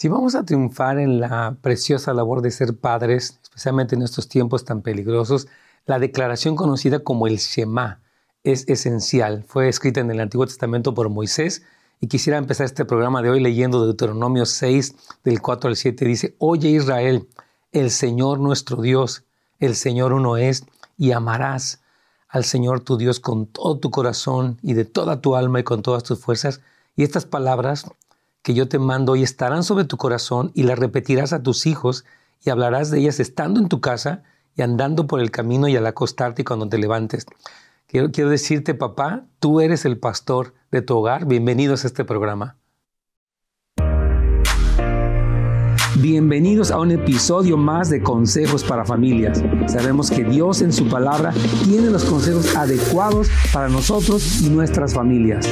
Si vamos a triunfar en la preciosa labor de ser padres, especialmente en estos tiempos tan peligrosos, la declaración conocida como el Shema es esencial. Fue escrita en el Antiguo Testamento por Moisés y quisiera empezar este programa de hoy leyendo Deuteronomio 6 del 4 al 7. Dice, Oye Israel, el Señor nuestro Dios, el Señor uno es, y amarás al Señor tu Dios con todo tu corazón y de toda tu alma y con todas tus fuerzas. Y estas palabras que yo te mando hoy estarán sobre tu corazón y las repetirás a tus hijos y hablarás de ellas estando en tu casa y andando por el camino y al acostarte y cuando te levantes. Quiero, quiero decirte, papá, tú eres el pastor de tu hogar. Bienvenidos a este programa. Bienvenidos a un episodio más de Consejos para Familias. Sabemos que Dios en su palabra tiene los consejos adecuados para nosotros y nuestras familias.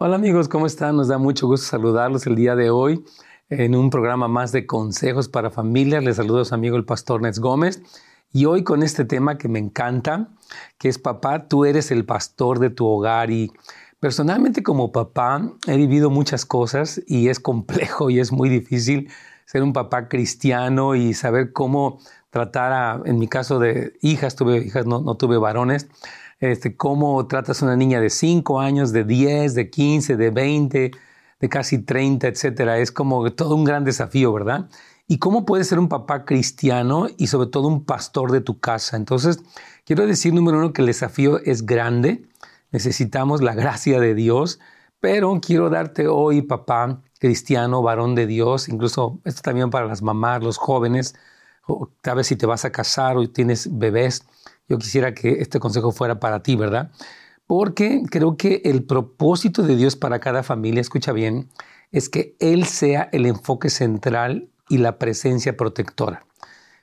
Hola amigos, ¿cómo están? Nos da mucho gusto saludarlos el día de hoy en un programa más de consejos para familias. Les saludo a su amigo el pastor Nes Gómez y hoy con este tema que me encanta, que es papá, tú eres el pastor de tu hogar y personalmente como papá he vivido muchas cosas y es complejo y es muy difícil ser un papá cristiano y saber cómo tratar a, en mi caso de hijas, tuve hijas, no tuve varones, este, cómo tratas a una niña de 5 años, de 10, de 15, de 20, de casi 30, etcétera. Es como todo un gran desafío, ¿verdad? Y cómo puedes ser un papá cristiano y sobre todo un pastor de tu casa. Entonces, quiero decir, número uno, que el desafío es grande. Necesitamos la gracia de Dios, pero quiero darte hoy, papá cristiano, varón de Dios, incluso esto también para las mamás, los jóvenes, vez si te vas a casar o tienes bebés, yo quisiera que este consejo fuera para ti, ¿verdad? Porque creo que el propósito de Dios para cada familia, escucha bien, es que Él sea el enfoque central y la presencia protectora.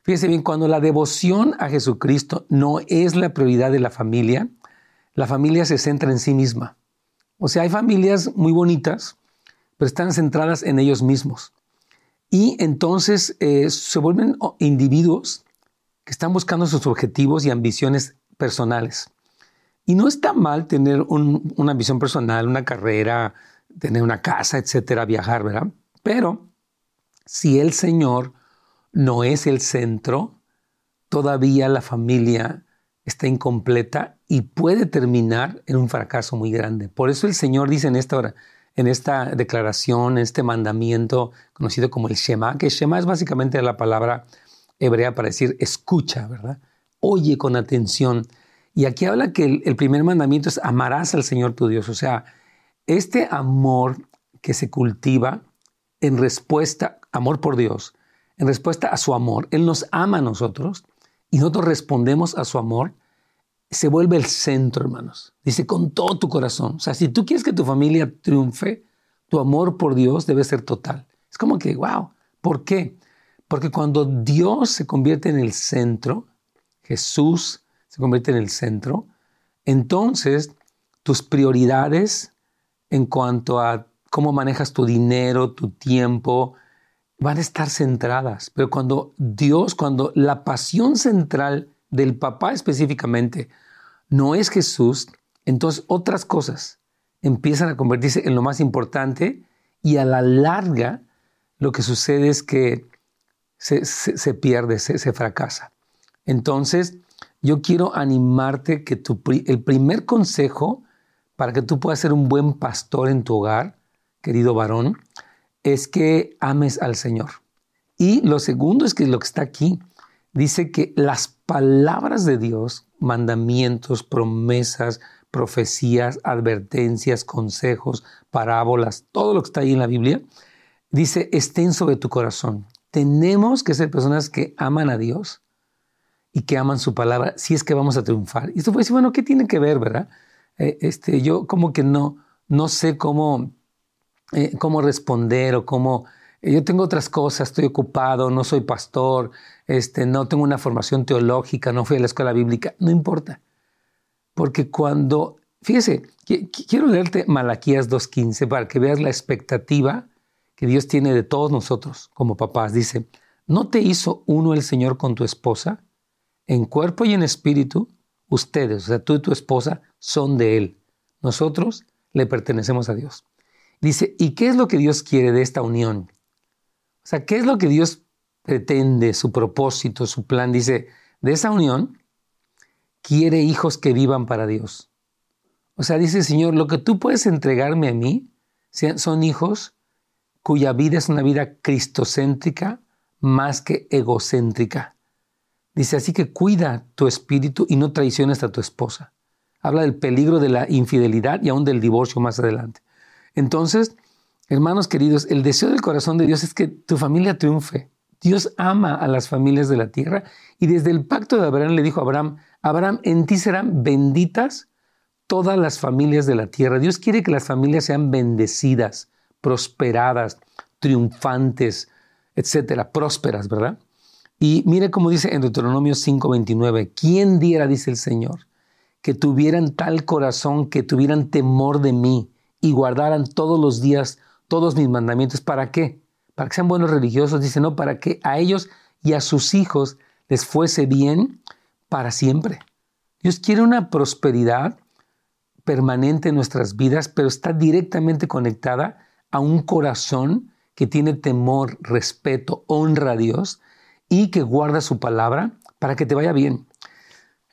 Fíjese bien, cuando la devoción a Jesucristo no es la prioridad de la familia, la familia se centra en sí misma. O sea, hay familias muy bonitas, pero están centradas en ellos mismos. Y entonces eh, se vuelven individuos que están buscando sus objetivos y ambiciones personales. Y no está mal tener una ambición personal, una carrera, tener una casa, etcétera, viajar, ¿verdad? Pero si el Señor no es el centro, todavía la familia está incompleta y puede terminar en un fracaso muy grande. Por eso el Señor dice en esta hora, en esta declaración, en este mandamiento conocido como el Shema, que Shema es básicamente la palabra hebrea para decir escucha, ¿verdad? Oye con atención. Y aquí habla que el, el, primer mandamiento es amarás al Señor tu Dios. O sea, este amor que se cultiva en respuesta, amor por Dios, en respuesta a su amor. Él nos ama a nosotros y nosotros respondemos a su amor. Se vuelve el centro, hermanos. Dice con todo tu corazón. O sea, si tú quieres que tu familia triunfe, tu amor por Dios debe ser total. Es como que, wow, ¿por qué? Porque cuando Dios se convierte en el centro, Jesús se convierte en el centro, entonces tus prioridades en cuanto a cómo manejas tu dinero, tu tiempo, van a estar centradas. Pero cuando Dios, cuando la pasión central del papá específicamente no es Jesús, entonces otras cosas empiezan a convertirse en lo más importante y a la larga lo que sucede es que se, pierde, se, fracasa. Entonces, yo quiero animarte que tu, el primer consejo para que tú puedas ser un buen pastor en tu hogar, querido varón, es que ames al Señor. Y lo segundo es que lo que está aquí dice que las palabras de Dios, mandamientos, promesas, profecías, advertencias, consejos, parábolas, todo lo que está ahí en la Biblia, dice, estén sobre tu corazón tenemos que ser personas que aman a Dios y que aman su palabra si es que vamos a triunfar. Y esto fue decir, bueno, ¿qué tiene que ver, verdad? Eh, este, yo como que no, no sé cómo, eh, cómo responder o cómo... Eh, yo tengo otras cosas, estoy ocupado, no soy pastor, este, no tengo una formación teológica, no fui a la escuela bíblica, no importa. Porque cuando, fíjese, quiero leerte Malaquías 2.15 para que veas la expectativa que Dios tiene de todos nosotros como papás. Dice, ¿no te hizo uno el Señor con tu esposa? En cuerpo y en espíritu, ustedes, o sea, tú y tu esposa, son de Él. Nosotros le pertenecemos a Dios. Dice, ¿y qué es lo que Dios quiere de esta unión? O sea, ¿qué es lo que Dios pretende, su propósito, su plan? Dice, de esa unión quiere hijos que vivan para Dios. O sea, dice Señor, lo que tú puedes entregarme a mí son hijos cuya vida es una vida cristocéntrica más que egocéntrica. Dice, así que cuida tu espíritu y no traiciones a tu esposa. Habla del peligro de la infidelidad y aún del divorcio más adelante. Entonces, hermanos queridos, el deseo del corazón de Dios es que tu familia triunfe. Dios ama a las familias de la tierra y desde el pacto de Abraham le dijo a Abraham, Abraham, en ti serán benditas todas las familias de la tierra. Dios quiere que las familias sean bendecidas, prosperadas, triunfantes, etcétera, prósperas, ¿verdad? Y mire cómo dice en Deuteronomio 5:29, ¿quién diera, dice el Señor, que tuvieran tal corazón, que tuvieran temor de mí y guardaran todos los días todos mis mandamientos? ¿Para qué? Para que sean buenos religiosos, dice, no, para que a ellos y a sus hijos les fuese bien para siempre. Dios quiere una prosperidad permanente en nuestras vidas, pero está directamente conectada a un corazón que tiene temor, respeto, honra a Dios y que guarda su palabra para que te vaya bien.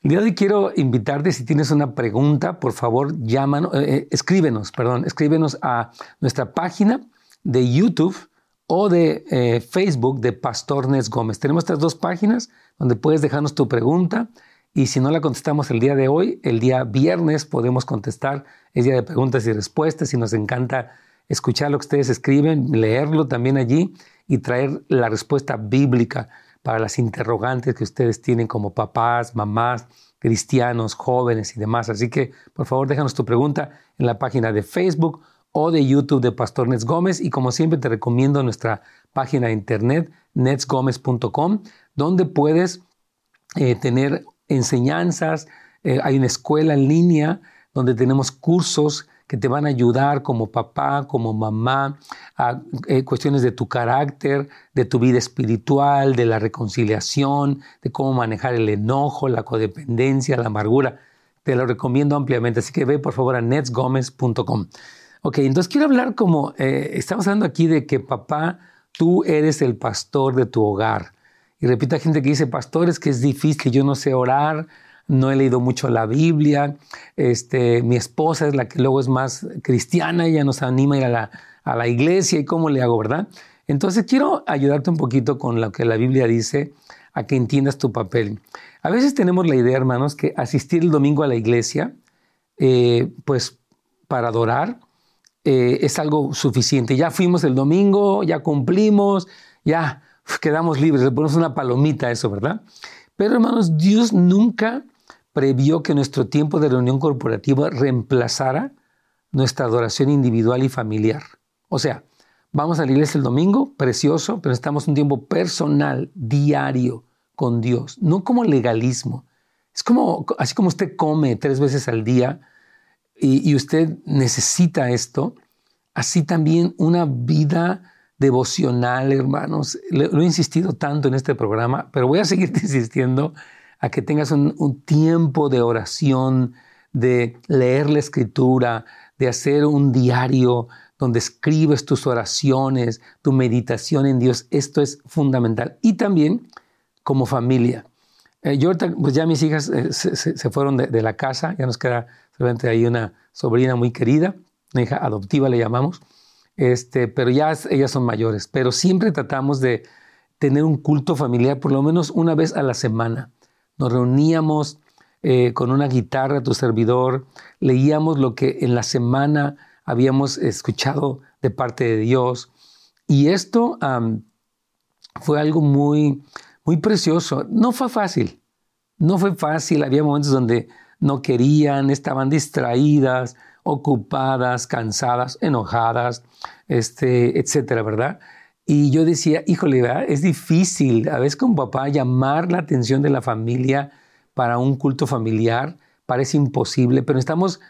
El día de hoy quiero invitarte, si tienes una pregunta, por favor, llámanos, eh, eh, escríbenos, perdón, escríbenos a nuestra página de YouTube o de eh, Facebook de Pastor Nes Gómez. Tenemos estas dos páginas donde puedes dejarnos tu pregunta y si no la contestamos el día de hoy, el día viernes podemos contestar. Es día de preguntas y respuestas y nos encanta escuchar lo que ustedes escriben, leerlo también allí y traer la respuesta bíblica para las interrogantes que ustedes tienen como papás, mamás, cristianos, jóvenes y demás. Así que, por favor, déjanos tu pregunta en la página de Facebook o de YouTube de Pastor Nets Gómez. Y como siempre, te recomiendo nuestra página de internet, netsgomez.com, donde puedes eh, tener enseñanzas. Eh, hay una escuela en línea donde tenemos cursos que te van a ayudar como papá, como mamá, a eh, cuestiones de tu carácter, de tu vida espiritual, de la reconciliación, de cómo manejar el enojo, la codependencia, la amargura. Te lo recomiendo ampliamente, así que ve por favor a netsgomez.com. Ok, entonces quiero hablar como, eh, estamos hablando aquí de que papá, tú eres el pastor de tu hogar. Y repito, gente que dice, pastor, es que es difícil, yo no sé orar, no he leído mucho la Biblia, este, mi esposa es la que luego es más cristiana, ella nos anima a ir a la, a la iglesia y cómo le hago, ¿verdad? Entonces quiero ayudarte un poquito con lo que la Biblia dice a que entiendas tu papel. A veces tenemos la idea, hermanos, que asistir el domingo a la iglesia, eh, pues para adorar, eh, es algo suficiente. Ya fuimos el domingo, ya cumplimos, ya quedamos libres, le ponemos una palomita a eso, ¿verdad? Pero hermanos, Dios nunca previó que nuestro tiempo de reunión corporativa reemplazara nuestra adoración individual y familiar. O sea, vamos a la iglesia el domingo, precioso, pero estamos un tiempo personal, diario, con Dios, no como legalismo. Es como, así como usted come tres veces al día y, usted necesita esto, así también una vida devocional, hermanos. lo he insistido tanto en este programa, pero voy a seguir insistiendo a que tengas un, tiempo de oración, de leer la escritura, de hacer un diario donde escribes tus oraciones, tu meditación en Dios. Esto es fundamental. Y también como familia. Eh, yo pues ya mis hijas eh, se, fueron de, la casa, ya nos queda solamente ahí una sobrina muy querida, una hija adoptiva le llamamos, este, pero ya ellas son mayores. Pero siempre tratamos de tener un culto familiar por lo menos una vez a la semana nos reuníamos eh, con una guitarra, tu servidor, leíamos lo que en la semana habíamos escuchado de parte de Dios. Y esto fue algo muy, muy precioso. No fue fácil, no fue fácil. Había momentos donde no querían, estaban distraídas, ocupadas, cansadas, enojadas, este, etcétera, ¿verdad? Y yo decía, híjole, es difícil a veces con papá llamar la atención de la familia para un culto familiar, parece imposible, pero estamos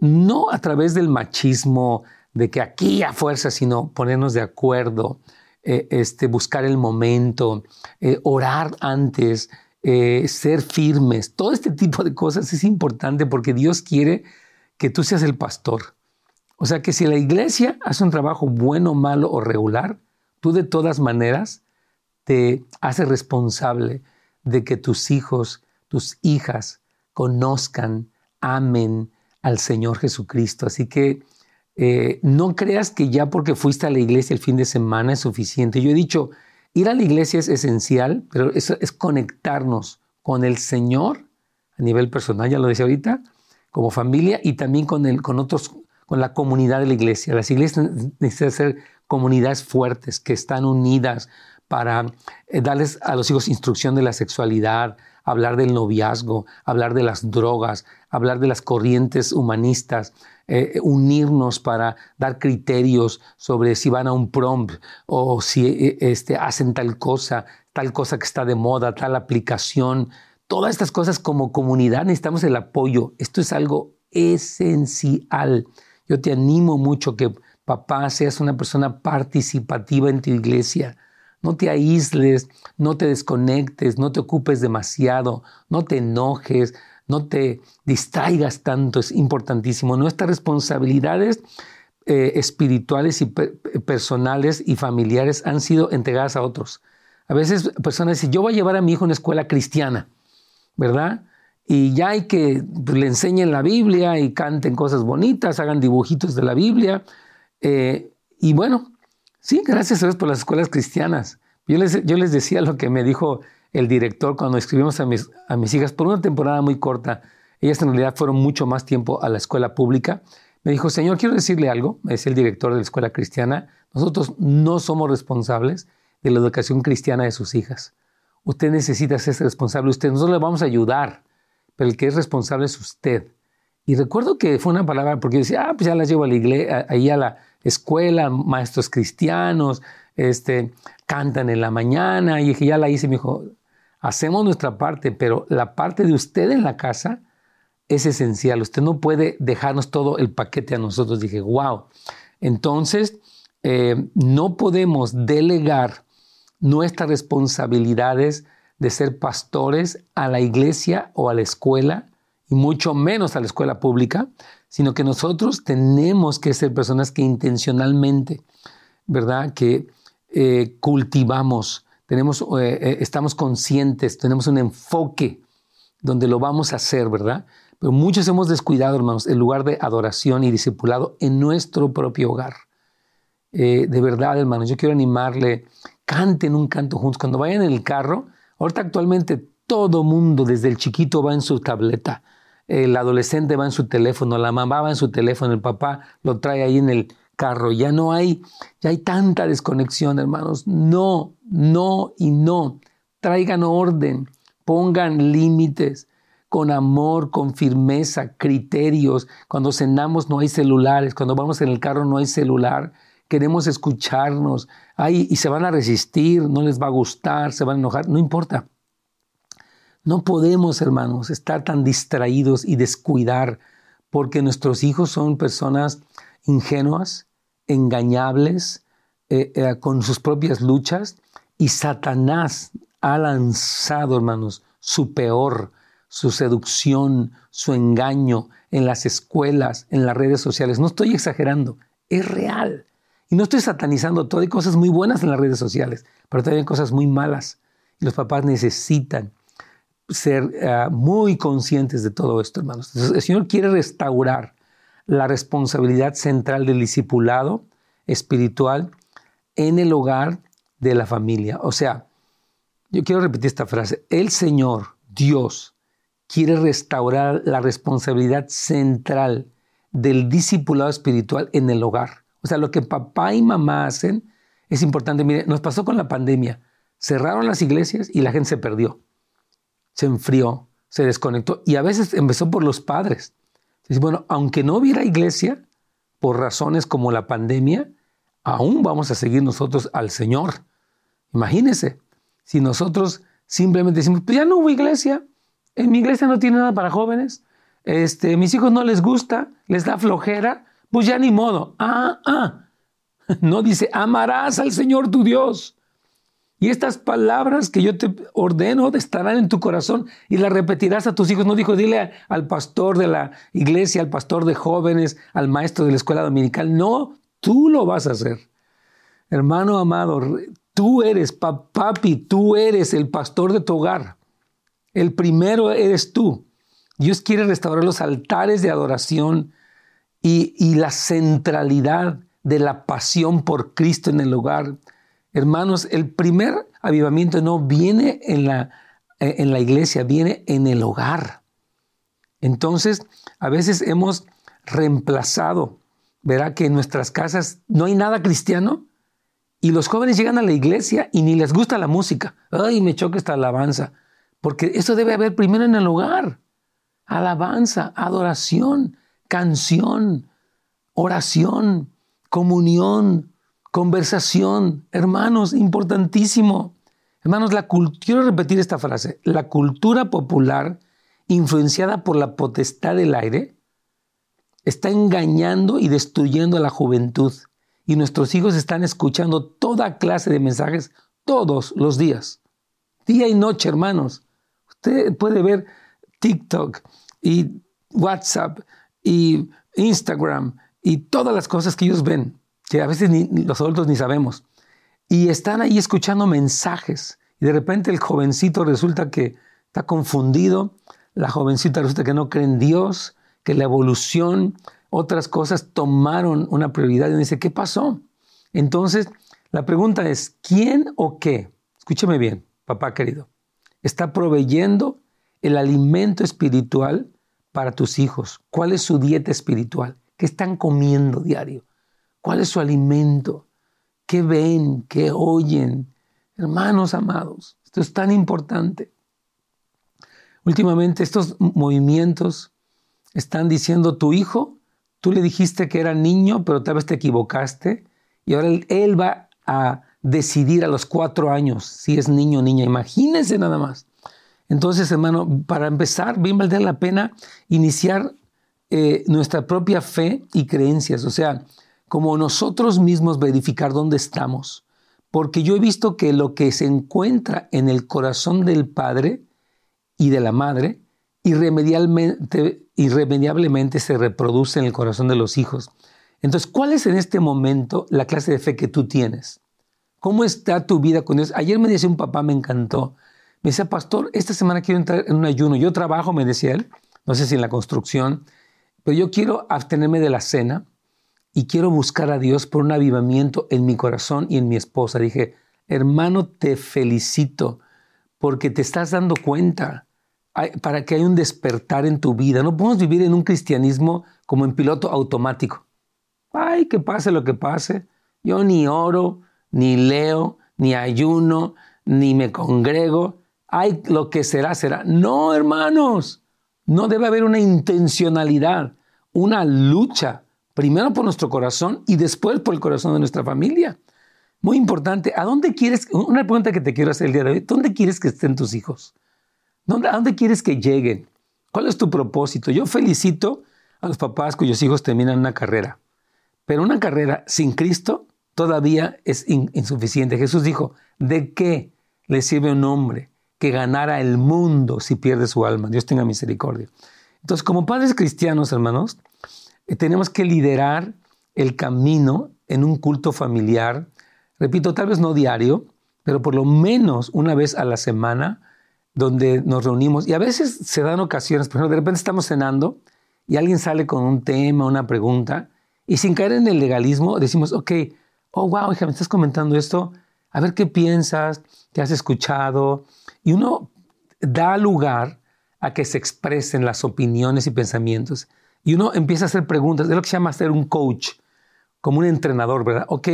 no a través del machismo, de que aquí a fuerza, sino ponernos de acuerdo, eh, este, buscar el momento, eh, orar antes, eh, ser firmes, todo este tipo de cosas es importante porque Dios quiere que tú seas el pastor. O sea que si la iglesia hace un trabajo bueno, malo o regular, tú de todas maneras te haces responsable de que tus hijos, tus hijas conozcan, amen al Señor Jesucristo. Así que eh, no creas que ya porque fuiste a la iglesia el fin de semana es suficiente. Yo he dicho, ir a la iglesia es esencial, pero eso es conectarnos con el Señor a nivel personal, ya lo decía ahorita, como familia y también con, el, con otros, con la comunidad de la iglesia. Las iglesias necesitan ser comunidades fuertes que están unidas para eh, darles a los hijos instrucción de la sexualidad, hablar del noviazgo, hablar de las drogas, hablar de las corrientes humanistas, eh, unirnos para dar criterios sobre si van a un prom o si eh, este, hacen tal cosa, tal cosa que está de moda, tal aplicación. Todas estas cosas como comunidad necesitamos el apoyo. Esto es algo esencial. Yo te animo mucho que papá seas una persona participativa en tu iglesia. No te aísles, no te desconectes, no te ocupes demasiado, no te enojes, no te distraigas tanto, es importantísimo. Nuestras responsabilidades eh, espirituales y personales y familiares han sido entregadas a otros. A veces personas dicen, yo voy a llevar a mi hijo a una escuela cristiana, ¿verdad? Y ya hay que pues, le enseñen la Biblia y canten cosas bonitas, hagan dibujitos de la Biblia. Eh, y bueno, sí, gracias a Dios por las escuelas cristianas. Yo les, yo les decía lo que me dijo el director cuando escribimos a mis, a mis hijas por una temporada muy corta. Ellas en realidad fueron mucho más tiempo a la escuela pública. Me dijo, Señor, quiero decirle algo, es el director de la escuela cristiana, nosotros no somos responsables de la educación cristiana de sus hijas. Usted necesita ser responsable, usted, nosotros le vamos a ayudar, pero el que es responsable es usted. Y recuerdo que fue una palabra, porque decía, ah, pues ya las llevo a la iglesia, ahí a la escuela, maestros cristianos, este, cantan en la mañana, y dije, ya la hice, me dijo, hacemos nuestra parte, pero la parte de usted en la casa es esencial. Usted no puede dejarnos todo el paquete a nosotros. Dije, wow. Entonces, eh, no podemos delegar nuestras responsabilidades de ser pastores a la iglesia o a la escuela, y mucho menos a la escuela pública, sino que nosotros tenemos que ser personas que intencionalmente, ¿verdad? Que eh, cultivamos tenemos, eh, eh, estamos conscientes, tenemos un enfoque donde lo vamos a hacer, ¿verdad? Pero muchos hemos descuidado, hermanos, el lugar de adoración y discipulado en nuestro propio hogar. Eh, de verdad, hermanos, yo quiero animarle, canten un canto juntos. Cuando vayan en el carro, ahorita actualmente todo mundo, desde el chiquito va en su tableta, el adolescente va en su teléfono, la mamá va en su teléfono, el papá lo trae ahí en el carro. Ya no hay, ya hay tanta desconexión, hermanos. No, no y no. Traigan orden, pongan límites con amor, con firmeza, criterios. Cuando cenamos no hay celulares, cuando vamos en el carro no hay celular. Queremos escucharnos. Y se van a resistir, no les va a gustar, se van a enojar, no importa. No podemos, hermanos, estar tan distraídos y descuidar porque nuestros hijos son personas ingenuas, engañables, eh, eh, con sus propias luchas, y Satanás ha lanzado, hermanos, su peor, su seducción, su engaño en las escuelas, en las redes sociales. No estoy exagerando, es real. Y no estoy satanizando todo. Hay cosas muy buenas en las redes sociales, pero también hay cosas muy malas. Y los papás necesitan ser eh, muy conscientes de todo esto, hermanos. el Señor quiere restaurar la responsabilidad central del discipulado espiritual en el hogar de la familia. O sea, yo quiero repetir esta frase. El Señor, Dios, quiere restaurar la responsabilidad central del discipulado espiritual en el hogar. O sea, lo que papá y mamá hacen es importante. Mire, nos pasó con la pandemia. Cerraron las iglesias y la gente se perdió. Se enfrió, se desconectó. Y a veces empezó por los padres. Bueno, aunque no hubiera iglesia, por razones como la pandemia, aún vamos a seguir nosotros al Señor. Imagínense, si nosotros simplemente decimos, pues ya no hubo iglesia, en mi iglesia no tiene nada para jóvenes, este, mis hijos no les gusta, les da flojera, pues ya ni modo. Ah, ah. No dice, amarás al Señor tu Dios Y estas palabras que yo te ordeno estarán en tu corazón y las repetirás a tus hijos. No dijo, dile al pastor de la iglesia, al pastor de jóvenes, al maestro de la escuela dominical. No, tú lo vas a hacer. Hermano amado, tú eres, papi, tú eres el pastor de tu hogar. El primero eres tú. Dios quiere restaurar los altares de adoración y, y la centralidad de la pasión por Cristo en el hogar Hermanos, el primer avivamiento no viene en la, eh, en la iglesia, viene en el hogar. Entonces, a veces hemos reemplazado, verá que en nuestras casas no hay nada cristiano y los jóvenes llegan a la iglesia y ni les gusta la música. Ay, me choca esta alabanza. Porque eso debe haber primero en el hogar. Alabanza, adoración, canción, oración, comunión, Conversación, hermanos, importantísimo. Hermanos, la quiero repetir esta frase. La cultura popular, influenciada por la potestad del aire, está engañando y destruyendo a la juventud. Y nuestros hijos están escuchando toda clase de mensajes todos los días. Día y noche, hermanos. Usted puede ver TikTok y WhatsApp y Instagram y todas las cosas que ellos ven que a veces los adultos ni sabemos. Y están ahí escuchando mensajes y de repente el jovencito resulta que está confundido, la jovencita resulta que no cree en Dios, que la evolución, otras cosas tomaron una prioridad y dice, ¿qué pasó? Entonces, la pregunta es, ¿quién o qué? Escúcheme bien, papá querido, está proveyendo el alimento espiritual para tus hijos. ¿Cuál es su dieta espiritual? ¿Qué están comiendo diario? ¿Cuál es su alimento? ¿Qué ven? ¿Qué oyen? Hermanos amados, esto es tan importante. Últimamente estos movimientos están diciendo, tu hijo, tú le dijiste que era niño, pero tal vez te equivocaste, y ahora él, va a decidir a los cuatro años si es niño o niña. Imagínense nada más. Entonces, hermano, para empezar, bien valdría la pena iniciar eh, nuestra propia fe y creencias. O sea, como nosotros mismos verificar dónde estamos, porque yo he visto que lo que se encuentra en el corazón del padre y de la madre, irremediablemente, irremediablemente se reproduce en el corazón de los hijos. Entonces, ¿cuál es en este momento la clase de fe que tú tienes? ¿Cómo está tu vida con Dios? Ayer me decía un papá, me encantó. Me decía, pastor, esta semana quiero entrar en un ayuno. Yo trabajo, me decía él, no sé si en la construcción, pero yo quiero abstenerme de la cena y quiero buscar a Dios por un avivamiento en mi corazón y en mi esposa. Dije, hermano, te felicito porque te estás dando cuenta para que haya un despertar en tu vida. No podemos vivir en un cristianismo como en piloto automático. Ay, que pase lo que pase. Yo ni oro, ni leo, ni ayuno, ni me congrego. Ay, lo que será, será. No, hermanos. No debe haber una intencionalidad, una lucha primero por nuestro corazón y después por el corazón de nuestra familia. Muy importante, ¿a dónde quieres, una pregunta que te quiero hacer el día de hoy, ¿dónde quieres que estén tus hijos? ¿Dónde, ¿A dónde quieres que lleguen? ¿Cuál es tu propósito? Yo felicito a los papás cuyos hijos terminan una carrera, pero una carrera sin Cristo todavía es insuficiente. Jesús dijo, ¿de qué le sirve un hombre que ganara el mundo si pierde su alma? Dios tenga misericordia. Entonces, como padres cristianos, hermanos, tenemos que liderar el camino en un culto familiar, repito, tal vez no diario, pero por lo menos una vez a la semana, donde nos reunimos. Y a veces se dan ocasiones, por ejemplo, de repente estamos cenando y alguien sale con un tema, una pregunta, y sin caer en el legalismo, decimos, ok, oh, wow, hija, me estás comentando esto, a ver qué piensas, qué has escuchado. Y uno da lugar a que se expresen las opiniones y pensamientos. Y uno empieza a hacer preguntas, es lo que se llama ser un coach, como un entrenador, ¿verdad? Ok,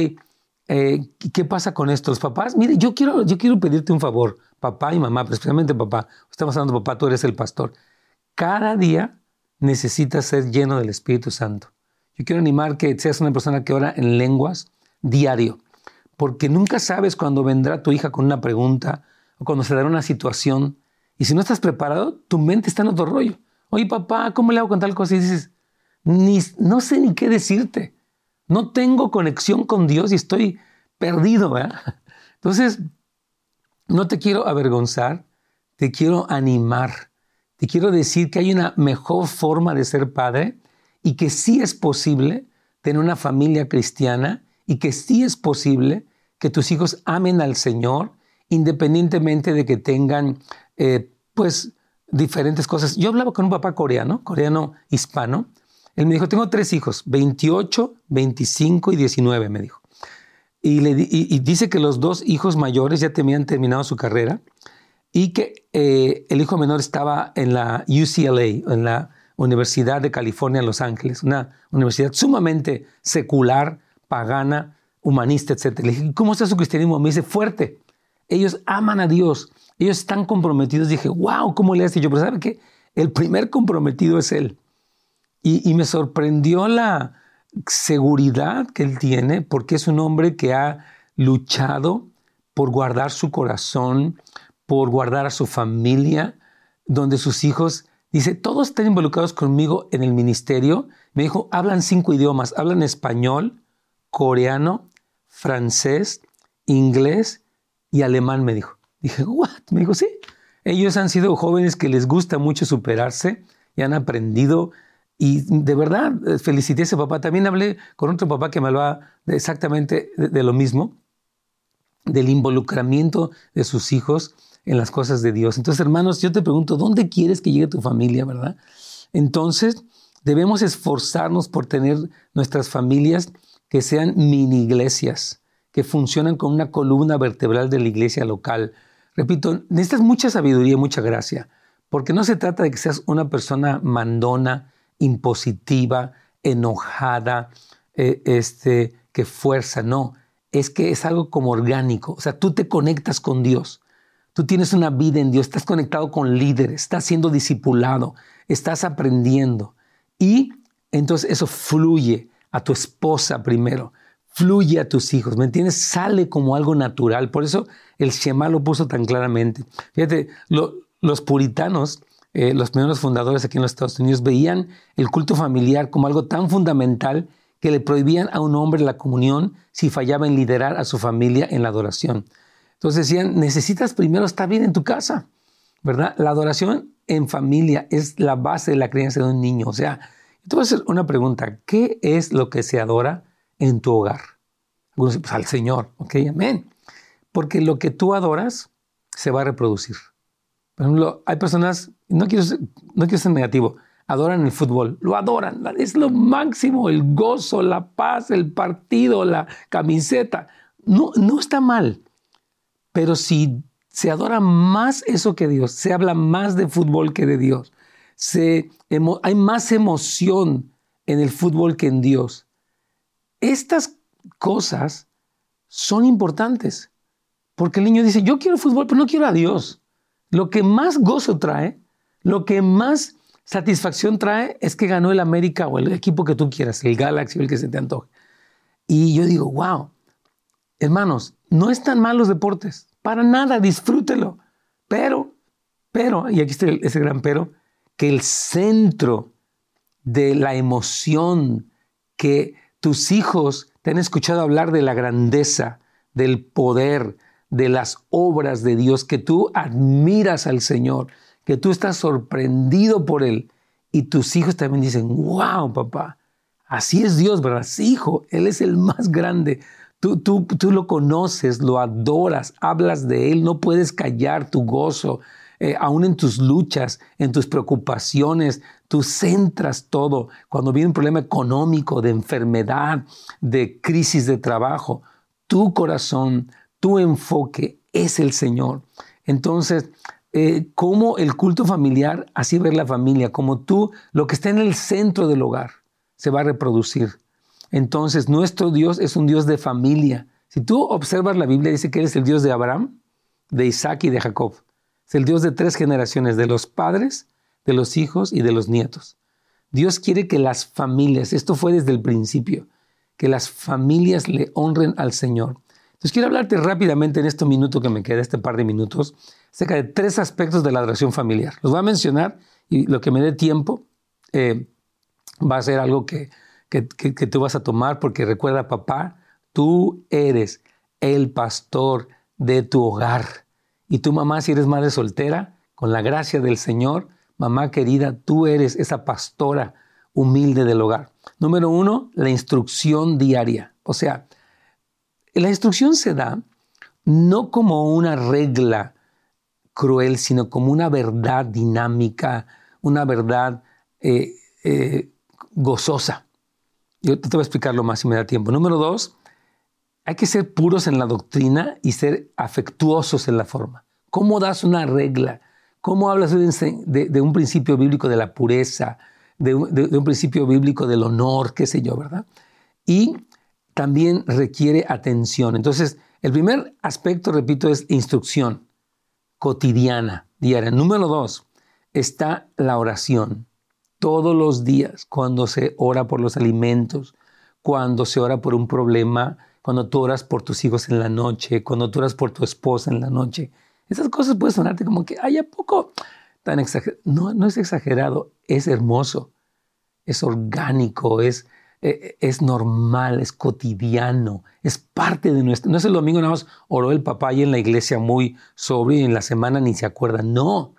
eh, ¿qué pasa con esto? Los papás, mire, yo quiero, yo quiero pedirte un favor, papá y mamá, pero especialmente papá, estamos hablando papá, tú eres el pastor. Cada día necesitas ser lleno del Espíritu Santo. Yo quiero animar que seas una persona que ora en lenguas diario, porque nunca sabes cuándo vendrá tu hija con una pregunta o cuando se dará una situación. Y si no estás preparado, tu mente está en otro rollo. Oye, papá, ¿cómo le hago con tal cosa? Y dices, ni, no sé ni qué decirte. No tengo conexión con Dios y estoy perdido. ¿verdad? Entonces, no te quiero avergonzar, te quiero animar, te quiero decir que hay una mejor forma de ser padre y que sí es posible tener una familia cristiana y que sí es posible que tus hijos amen al Señor independientemente de que tengan, eh, pues, diferentes cosas. Yo hablaba con un papá coreano, coreano hispano. Él me dijo, tengo tres hijos, 28, 25 y 19, me dijo. Y, le, dice que los dos hijos mayores ya tenían terminado su carrera y que eh, el hijo menor estaba en la UCLA, en la Universidad de California en Los Ángeles, una universidad sumamente secular, pagana, humanista, etc. Le dije, ¿cómo está su cristianismo? Me dice, fuerte. Ellos aman a Dios, ellos están comprometidos. Dije, wow, ¿cómo le has dicho? Pero ¿sabe qué? El primer comprometido es Él. Y, me sorprendió la seguridad que Él tiene, porque es un hombre que ha luchado por guardar su corazón, por guardar a su familia, donde sus hijos, dice, todos están involucrados conmigo en el ministerio. Me dijo, hablan cinco idiomas, hablan español, coreano, francés, inglés y alemán, me dijo. Dije, ¿what? Me dijo, sí. Ellos han sido jóvenes que les gusta mucho superarse y han aprendido. Y de verdad, eh, felicité a ese papá. También hablé con otro papá que me hablaba exactamente de, lo mismo, del involucramiento de sus hijos en las cosas de Dios. Entonces, hermanos, yo te pregunto, ¿dónde quieres que llegue tu familia, verdad? Entonces, debemos esforzarnos por tener nuestras familias que sean mini iglesias, que funcionan con una columna vertebral de la iglesia local. Repito, necesitas mucha sabiduría mucha gracia, porque no se trata de que seas una persona mandona, impositiva, enojada, eh, este, que fuerza, no, es que es algo como orgánico, o sea, tú te conectas con Dios, tú tienes una vida en Dios, estás conectado con líderes, estás siendo discipulado, estás aprendiendo. Y entonces eso fluye a tu esposa primero, fluye a tus hijos, ¿me entiendes? Sale como algo natural. Por eso el Shema lo puso tan claramente. Fíjate, los puritanos, eh, los primeros fundadores aquí en los Estados Unidos, veían el culto familiar como algo tan fundamental que le prohibían a un hombre la comunión si fallaba en liderar a su familia en la adoración. Entonces decían, necesitas primero estar bien en tu casa, ¿verdad? La adoración en familia es la base de la creencia de un niño. O sea, te voy a hacer una pregunta. ¿Qué es lo que se adora en tu hogar? pues al Señor, ¿ok? Amén. Porque lo que tú adoras se va a reproducir. Por ejemplo, hay personas, no quiero, no quiero ser negativo, adoran el fútbol, lo adoran, es lo máximo, el gozo, la paz, el partido, la camiseta. No, no está mal, pero si se adora más eso que Dios, se habla más de fútbol que de Dios, hay más emoción en el fútbol que en Dios. Estas cosas son importantes, porque el niño dice, yo quiero fútbol, pero no quiero a Dios. Lo que más gozo trae, lo que más satisfacción trae es que ganó el América o el equipo que tú quieras, el Galaxy o el que se te antoje. Y yo digo, wow, hermanos, no están mal los deportes, para nada, disfrútelo. Pero, pero, y aquí está ese gran pero, que el centro de la emoción, que tus hijos te han escuchado hablar de la grandeza, del poder, de las obras de Dios, que tú admiras al Señor, que tú estás sorprendido por Él. Y tus hijos también dicen, wow, papá, así es Dios, ¿verdad? Hijo, Él es el más grande. Tú, tú, tú lo conoces, lo adoras, hablas de Él, no puedes callar tu gozo, eh, aún en tus luchas, en tus preocupaciones, tú centras todo. Cuando viene un problema económico, de enfermedad, de crisis de trabajo, tu corazón, tu enfoque es el Señor. Entonces, eh, como el culto familiar, así ver la familia, como tú, lo que está en el centro del hogar, se va a reproducir. Entonces, nuestro Dios es un Dios de familia. Si tú observas la Biblia, dice que eres el Dios de Abraham, de Isaac y de Jacob. Es el Dios de tres generaciones, de los padres, de los hijos y de los nietos. Dios quiere que las familias, esto fue desde el principio, que las familias le honren al Señor. Entonces quiero hablarte rápidamente en este minuto que me queda, este par de minutos, acerca de tres aspectos de la adoración familiar. Los voy a mencionar y lo que me dé tiempo eh, va a ser algo que, que, que tú vas a tomar porque recuerda, papá, tú eres el pastor de tu hogar Y tu mamá, si eres madre soltera, con la gracia del Señor, mamá querida, tú eres esa pastora humilde del hogar. Número uno, la instrucción diaria. O sea, la instrucción se da no como una regla cruel, sino como una verdad dinámica, una verdad eh, eh, gozosa. Yo te voy a explicarlo más si me da tiempo. Número dos, hay que ser puros en la doctrina y ser afectuosos en la forma. ¿Cómo das una regla? ¿Cómo hablas de, un principio bíblico de la pureza, de un, principio bíblico del honor, qué sé yo, verdad? Y también requiere atención. Entonces, el primer aspecto, repito, es instrucción cotidiana, diaria. Número dos, está la oración. Todos los días, cuando se ora por los alimentos, cuando se ora por un problema, cuando tú oras por tus hijos en la noche, cuando tú oras por tu esposa en la noche. Esas cosas pueden sonarte como que, ay, ¿a poco tan exagerado? No, no es exagerado, es hermoso, es orgánico, es, e, es normal, es cotidiano, es parte de nuestro... No es el domingo nada más oró el papá ahí en la iglesia muy sobrio y en la semana ni se acuerda. No.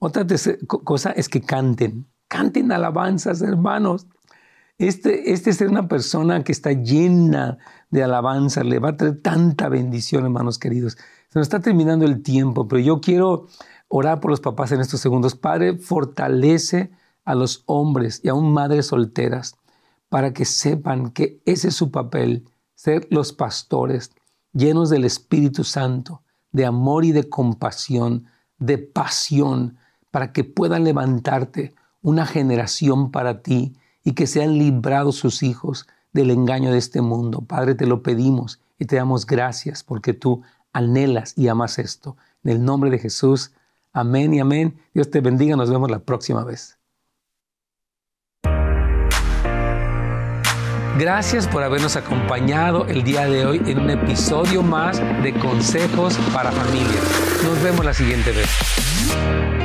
Otra cosa es que canten, canten alabanzas, hermanos. Este, este ser una persona que está llena de alabanza le va a traer tanta bendición, hermanos queridos. Se nos está terminando el tiempo, pero yo quiero orar por los papás en estos segundos. Padre, fortalece a los hombres y aún madres solteras para que sepan que ese es su papel, ser los pastores llenos del Espíritu Santo, de amor y de compasión, de pasión, para que puedan levantarte una generación para ti y que sean librados sus hijos del engaño de este mundo. Padre, te lo pedimos y te damos gracias porque tú anhelas y amas esto. En el nombre de Jesús, amén y amén. Dios te bendiga, nos vemos la próxima vez. Gracias por habernos acompañado el día de hoy en un episodio más de Consejos para Familias. Nos vemos la siguiente vez.